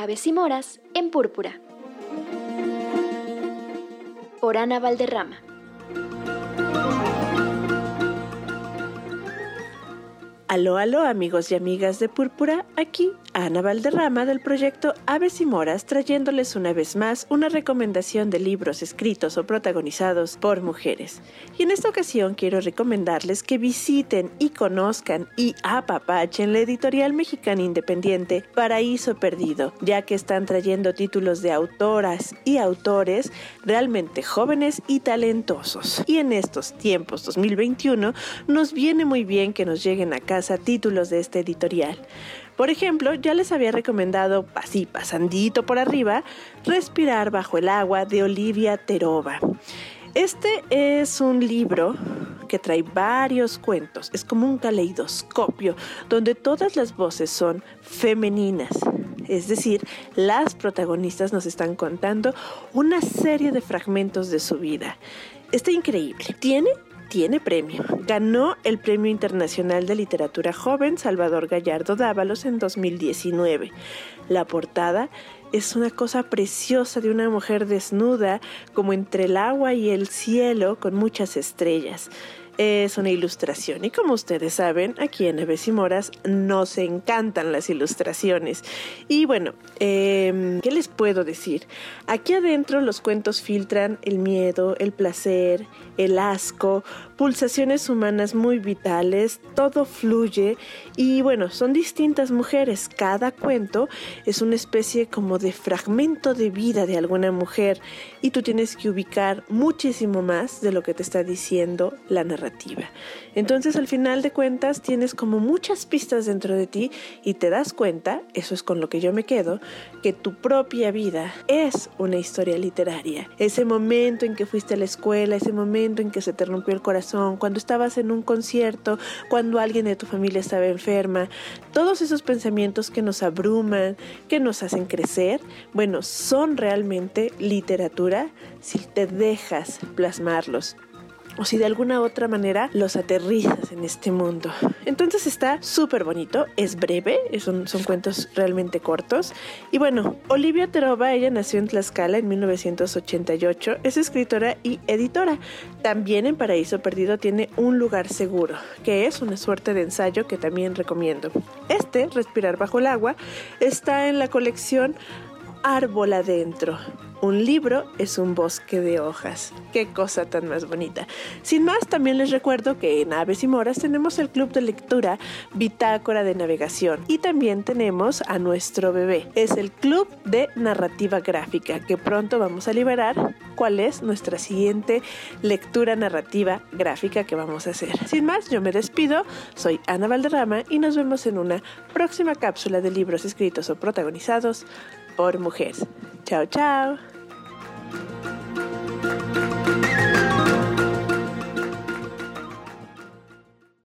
Aves y Moras en Púrpura. Por Ana Valderrama. Aló, aló amigos y amigas de Púrpura, aquí Ana Valderrama del proyecto Aves y Moras trayéndoles una vez más una recomendación de libros escritos o protagonizados por mujeres. Y en esta ocasión quiero recomendarles que visiten y conozcan y apapachen la editorial mexicana independiente Paraíso Perdido, ya que están trayendo títulos de autoras y autores realmente jóvenes y talentosos. Y en estos tiempos 2021 nos viene muy bien que nos lleguen a casa títulos de esta editorial. Por ejemplo, ya les había recomendado, así pasandito por arriba, Respirar bajo el agua de Olivia Terova. Este es un libro que trae varios cuentos, es como un caleidoscopio donde todas las voces son femeninas. Es decir, las protagonistas nos están contando una serie de fragmentos de su vida. Está increíble. Tiene tiene premio. Ganó el Premio Internacional de Literatura Joven Salvador Gallardo Dávalos en 2019. La portada es una cosa preciosa de una mujer desnuda, como entre el agua y el cielo, con muchas estrellas es una ilustración. Y como ustedes saben, aquí en Neves y Moras nos encantan las ilustraciones. Y bueno, em, ¿qué les puedo decir? Aquí adentro los cuentos filtran el miedo, el placer, el asco, pulsaciones humanas muy vitales, todo fluye y bueno, son distintas mujeres. Cada cuento es una especie como de fragmento de vida de alguna mujer y tú tienes que ubicar muchísimo más de lo que te está diciendo la narrativa. Entonces al final de cuentas tienes como muchas pistas dentro de ti y te das cuenta, eso es con lo que yo me quedo, que tu propia vida es una historia literaria. Ese momento en que fuiste a la escuela, ese momento en que se te rompió el corazón, cuando estabas en un concierto, cuando alguien de tu familia estaba enferma, todos esos pensamientos que nos abruman, que nos hacen crecer, bueno, son realmente literatura si te dejas plasmarlos o si de alguna otra manera los aterrizas en este mundo. Entonces está súper bonito, es breve, son, son cuentos realmente cortos. Y bueno, Olivia Terova, ella nació en Tlaxcala en 1988, es escritora y editora. También en Paraíso Perdido tiene Un lugar seguro, que es una suerte de ensayo que también recomiendo. Este, Respirar bajo el agua, está en la colección Árbol Adentro un libro es un bosque de hojas. Qué cosa tan más bonita. Sin más, también les recuerdo que en Aves y Moras tenemos el club de lectura Bitácora de Navegación y también tenemos a nuestro bebé. Es el club de narrativa gráfica que pronto vamos a liberar cuál es nuestra siguiente lectura narrativa gráfica que vamos a hacer. Sin más, yo me despido. Soy Ana Valderrama y nos vemos en una próxima cápsula de libros escritos o protagonizados por mujeres. Chao, chao.